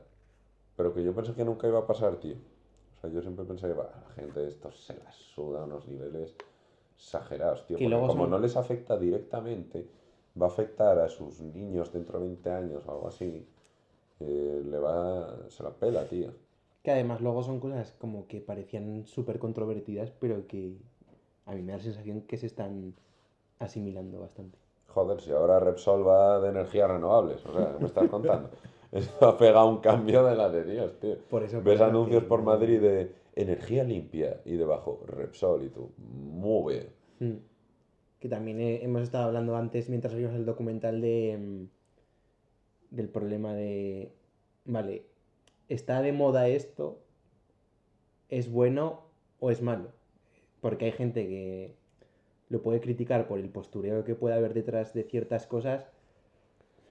pero que yo pensé que nunca iba a pasar, tío. O sea, yo siempre pensé que la gente de esto se la suda a unos niveles exagerados, tío. Que Porque luego como son- no les afecta directamente, va a afectar a sus niños dentro de 20 años o algo así. eh, le va, se la pela, tío. Que además luego son cosas como que parecían súper controvertidas, pero que a mí me da la sensación que se están asimilando bastante. Joder, si ahora Repsol va de energías renovables, o sea, me estás contando. Eso ha pegado un cambio de la de Dios, tío. Por eso Ves anuncios por Madrid de energía limpia y debajo Repsol y tú, muy bien. Mm. Que también eh, hemos estado hablando antes, mientras vimos el documental, de mm, del problema de, vale, ¿está de moda esto? ¿Es bueno o es malo? Porque hay gente que lo puede criticar por el postureo que puede haber detrás de ciertas cosas,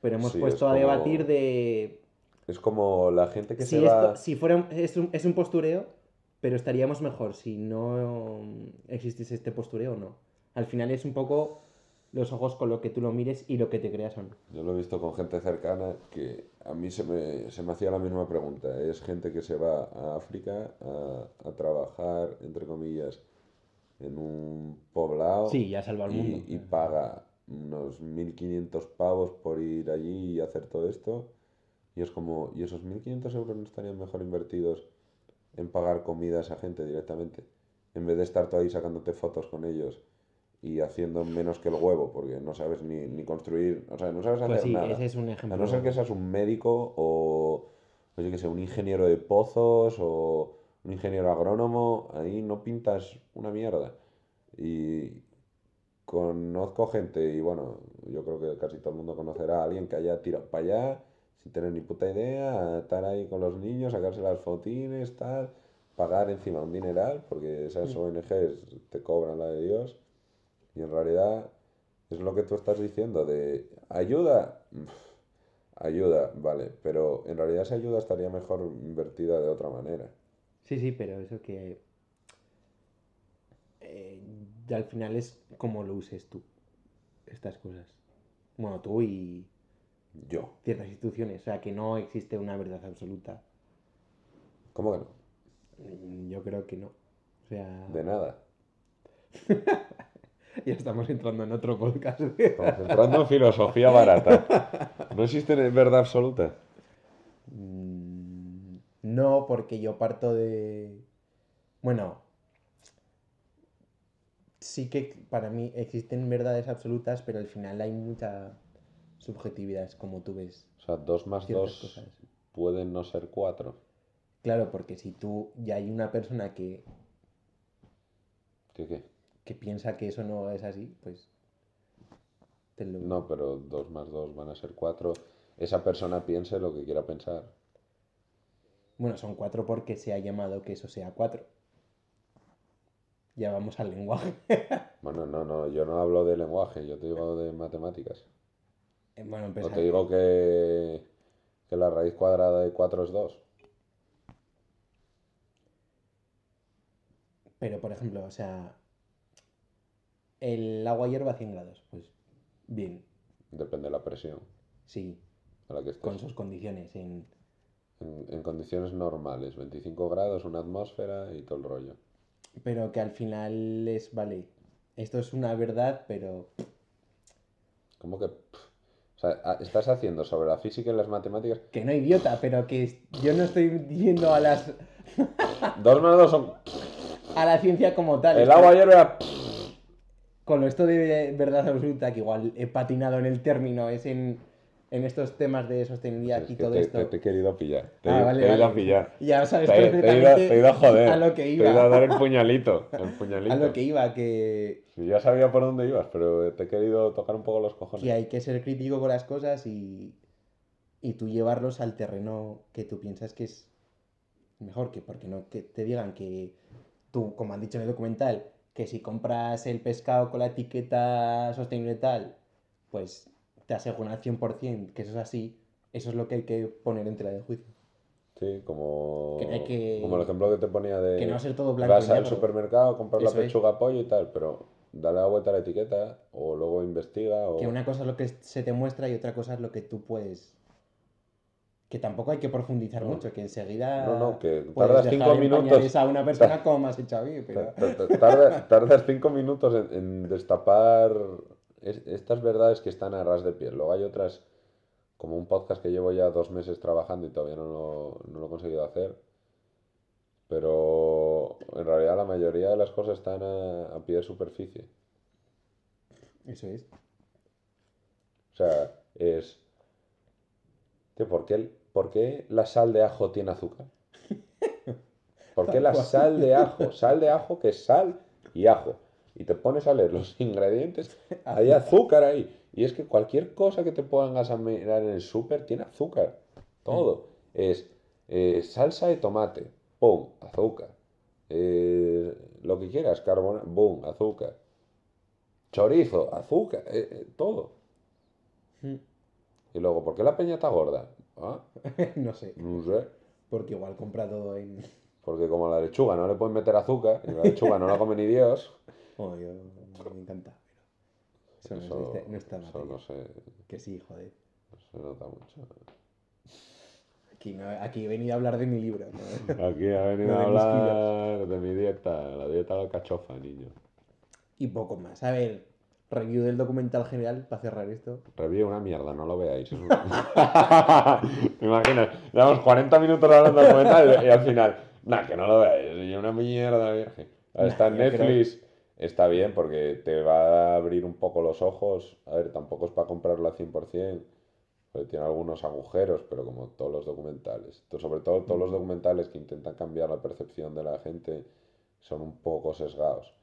pero hemos Sí, es puesto a como- debatir de Es como la gente que si, se va... esto, si fuera es, un, es un postureo, pero estaríamos mejor si no existiese este postureo o no. Al final es un poco los ojos con lo que tú lo mires y lo que te creas o no. Yo lo he visto con gente cercana que a mí se me, se me hacía la misma pregunta. Es gente que se va a África a, a trabajar, entre comillas, en un poblado Sí, ya salva al y, mundo. y paga unos 1.500 pavos por ir allí y hacer todo esto. Y es como, ¿y esos 1.500 euros no estarían mejor invertidos en pagar comida a esa gente directamente. En vez de estar tú ahí sacándote fotos con ellos y haciendo menos que el huevo, porque no sabes ni, ni construir, o sea, no sabes hacer Pues sí, nada. ese es un A no ser que seas un médico o, o yo que sé, un ingeniero de pozos o un ingeniero agrónomo, ahí no pintas una mierda. Y conozco gente, y bueno, yo creo que casi todo el mundo conocerá a alguien que haya tirado para allá sin tener ni puta idea, estar ahí con los niños, sacarse las fotines, tal, pagar encima un dineral, porque esas Mm. ONGs te cobran la de Dios. Y en realidad es lo que tú estás diciendo de ayuda. Ayuda, vale, pero en realidad esa ayuda estaría mejor invertida de otra manera. Sí, sí, pero eso que eh, al final es como lo uses tú, estas cosas. Bueno, tú y Yo. ciertas instituciones, o sea, que no existe una verdad absoluta. ¿Cómo que no? Mm, Yo creo que no. O sea, De nada. ya estamos entrando en otro podcast. Estamos entrando en filosofía barata. No existe verdad absoluta. No, porque yo parto de... Bueno, sí que para mí existen verdades absolutas, pero al final hay mucha subjetividad, como tú ves O sea, dos más dos cosas. pueden no ser cuatro. Claro, porque si tú ya hay una persona que, ¿Qué qué? que piensa que eso no es así, pues... te lo- No, pero dos más dos van a ser cuatro. Esa persona piense lo que quiera pensar. Bueno, son cuatro porque se ha llamado que eso sea cuatro. Ya vamos al lenguaje. Bueno, no, no, yo no hablo de lenguaje, yo te digo de matemáticas. Eh, Bueno, O empezar. te digo que, que la raíz cuadrada de 4 es 2. Pero, por ejemplo, o sea, el agua hierve a 100 grados. Pues bien, Depende de la presión sí, a la que estés. con sus condiciones. En... En, en condiciones normales, 25 grados, una atmósfera y todo el rollo. Pero que al final es, vale, esto es una verdad, pero ¿Cómo que? O sea, a- estás haciendo sobre la física y las matemáticas. que no idiota, pero que yo no estoy yendo a las 2 más 2 son. a la ciencia como tal. El agua que hierve a. Con esto de verdad absoluta, que igual he patinado en el término, es en, en estos temas de sostenibilidad Es y todo te, esto. te- te he querido pillar. Te, Ah, he- vale, te he ido vale. a pillar. Ya sabes Te, te he ido, he ido a joder. a lo que Te he ido a iba. dar el puñalito. El puñalito. A lo que iba, que, Sí, ya sabía por dónde ibas, pero te he querido tocar un poco los cojones. que hay que ser crítico con las cosas y, y tú llevarlos al terreno que tú piensas que es mejor, que porque no que te digan que tú, como han dicho en el documental, que si compras el pescado con la etiqueta sostenible tal, pues te aseguran al 100% que eso es así, eso es lo que hay que poner en tela de juicio. Sí, como, Que hay que- como el ejemplo que te ponía de Que no va a ser todo blanco vas y al supermercado, compras la Eso es. pechuga pollo y tal, pero dale la vuelta a la etiqueta o luego investiga o... Que una cosa es lo que se te muestra y otra cosa es lo que tú puedes... Que tampoco hay que profundizar No. mucho, que enseguida No, no, que tardas cinco minutos. a una persona como has hecho a mí, pero... Ta- ta- ta- tarda- tardas cinco minutos en, en destapar es- estas verdades que están a ras de piel. Luego hay otras, como un podcast que llevo ya dos meses trabajando y todavía no lo, no lo he conseguido hacer. Pero en realidad la mayoría de las cosas están a, a pie de superficie. Eso es. O sea, es... ¿por qué, por qué la sal de ajo tiene azúcar? ¿Por qué la sal de ajo? Sal de ajo que es sal y ajo. Y te pones a leer los ingredientes, hay azúcar ahí. Y es que cualquier cosa que te pongas a mirar en el súper tiene azúcar. Todo. Es eh, salsa de tomate, ¡pum! Azúcar. Eh, lo que quieras, carbona, ¡boom! Azúcar. Chorizo, azúcar, eh, todo. Mm. Y luego, ¿por qué la peña está gorda? Ah, no sé, no sé. porque igual compra todo en... Porque como a la lechuga no le pueden meter azúcar, y la lechuga no la come ni Dios, Oh, yo me encanta, pero... Eso, no, eso, de- no está eso no se, Que sí, joder. no se nota mucho. Aquí, no- aquí he venido a hablar de mi libro. ¿no? Aquí ha venido a hablar de mi dieta, la dieta de la cachofa, niño. y poco más. A ver, review del documental general para cerrar esto. Review una mierda, no lo veáis. un- ¿Te imaginas? Llevamos 40 minutos hablando del documental y, y al final, Nah, que no lo veáis, es una mierda, virgen. Está en creo- Netflix, está bien porque te va a abrir un poco los ojos. A ver, tampoco es para comprarlo al 100%, porque tiene algunos agujeros, pero como todos los documentales. Sobre todo todos los documentales que intentan cambiar la percepción de la gente son un poco sesgados.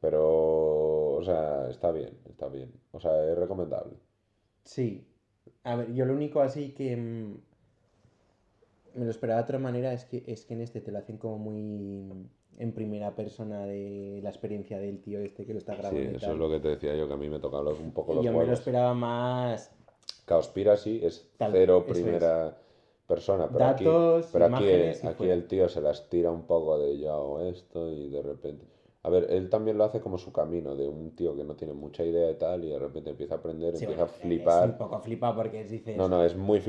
Pero, o sea, está bien, está bien. O sea, es recomendable. Sí. A ver, yo lo único así que mm, me lo esperaba de otra manera es que, es que en este te lo hacen como muy en primera persona de la experiencia del tío este que lo está Sí, grabando y eso es lo que te decía yo, que a mí me tocan los- un poco los yo me lo esperaba más Cowspiracy es Tal- cero es. primera persona, pero aquí, Datos, pero aquí, imágenes y aquí el tío se las tira un poco de yo hago esto y de repente... A ver, él también lo hace como su camino, de un tío que no tiene mucha idea y tal, y de repente empieza a aprender, Sí, empieza a bueno, Es flipar. un poco flipado porque dices. No, no, es muy y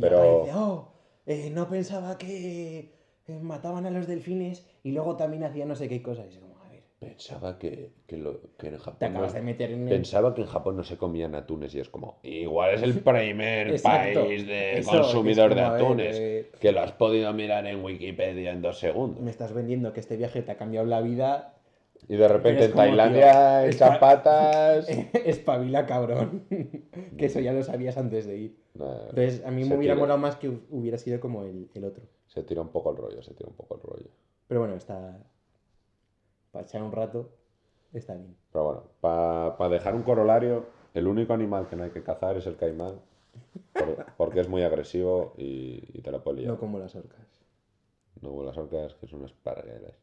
pero... dice, "Oh, eh, no pensaba que mataban a los delfines y luego también hacían no sé qué cosas. Y es como, a ver, Pensaba que, que, lo- que en te Japón... no- acabas de meter en el. Pensaba que en Japón no se comían atunes y es como, igual es el primer país de Eso, consumidor es de como, atunes, eh, que lo has podido mirar en Wikipedia en dos segundos. Me estás vendiendo que este viaje te ha cambiado la vida. Y de repente en Tailandia echas patas. Espabila, cabrón. que eso ya lo sabías antes de ir. Nah, Entonces, a mí me hubiera molado más que hu- hubiera sido como el, el otro. Se tira un poco el rollo, se tira un poco el rollo. Pero bueno, está. Para echar un rato, está bien. Pero bueno, para dejar un corolario, el único animal que no hay que cazar es el caimán. por- porque es muy agresivo y, y te la puede liar. No como las orcas. No como las orcas, que son unas parguelas.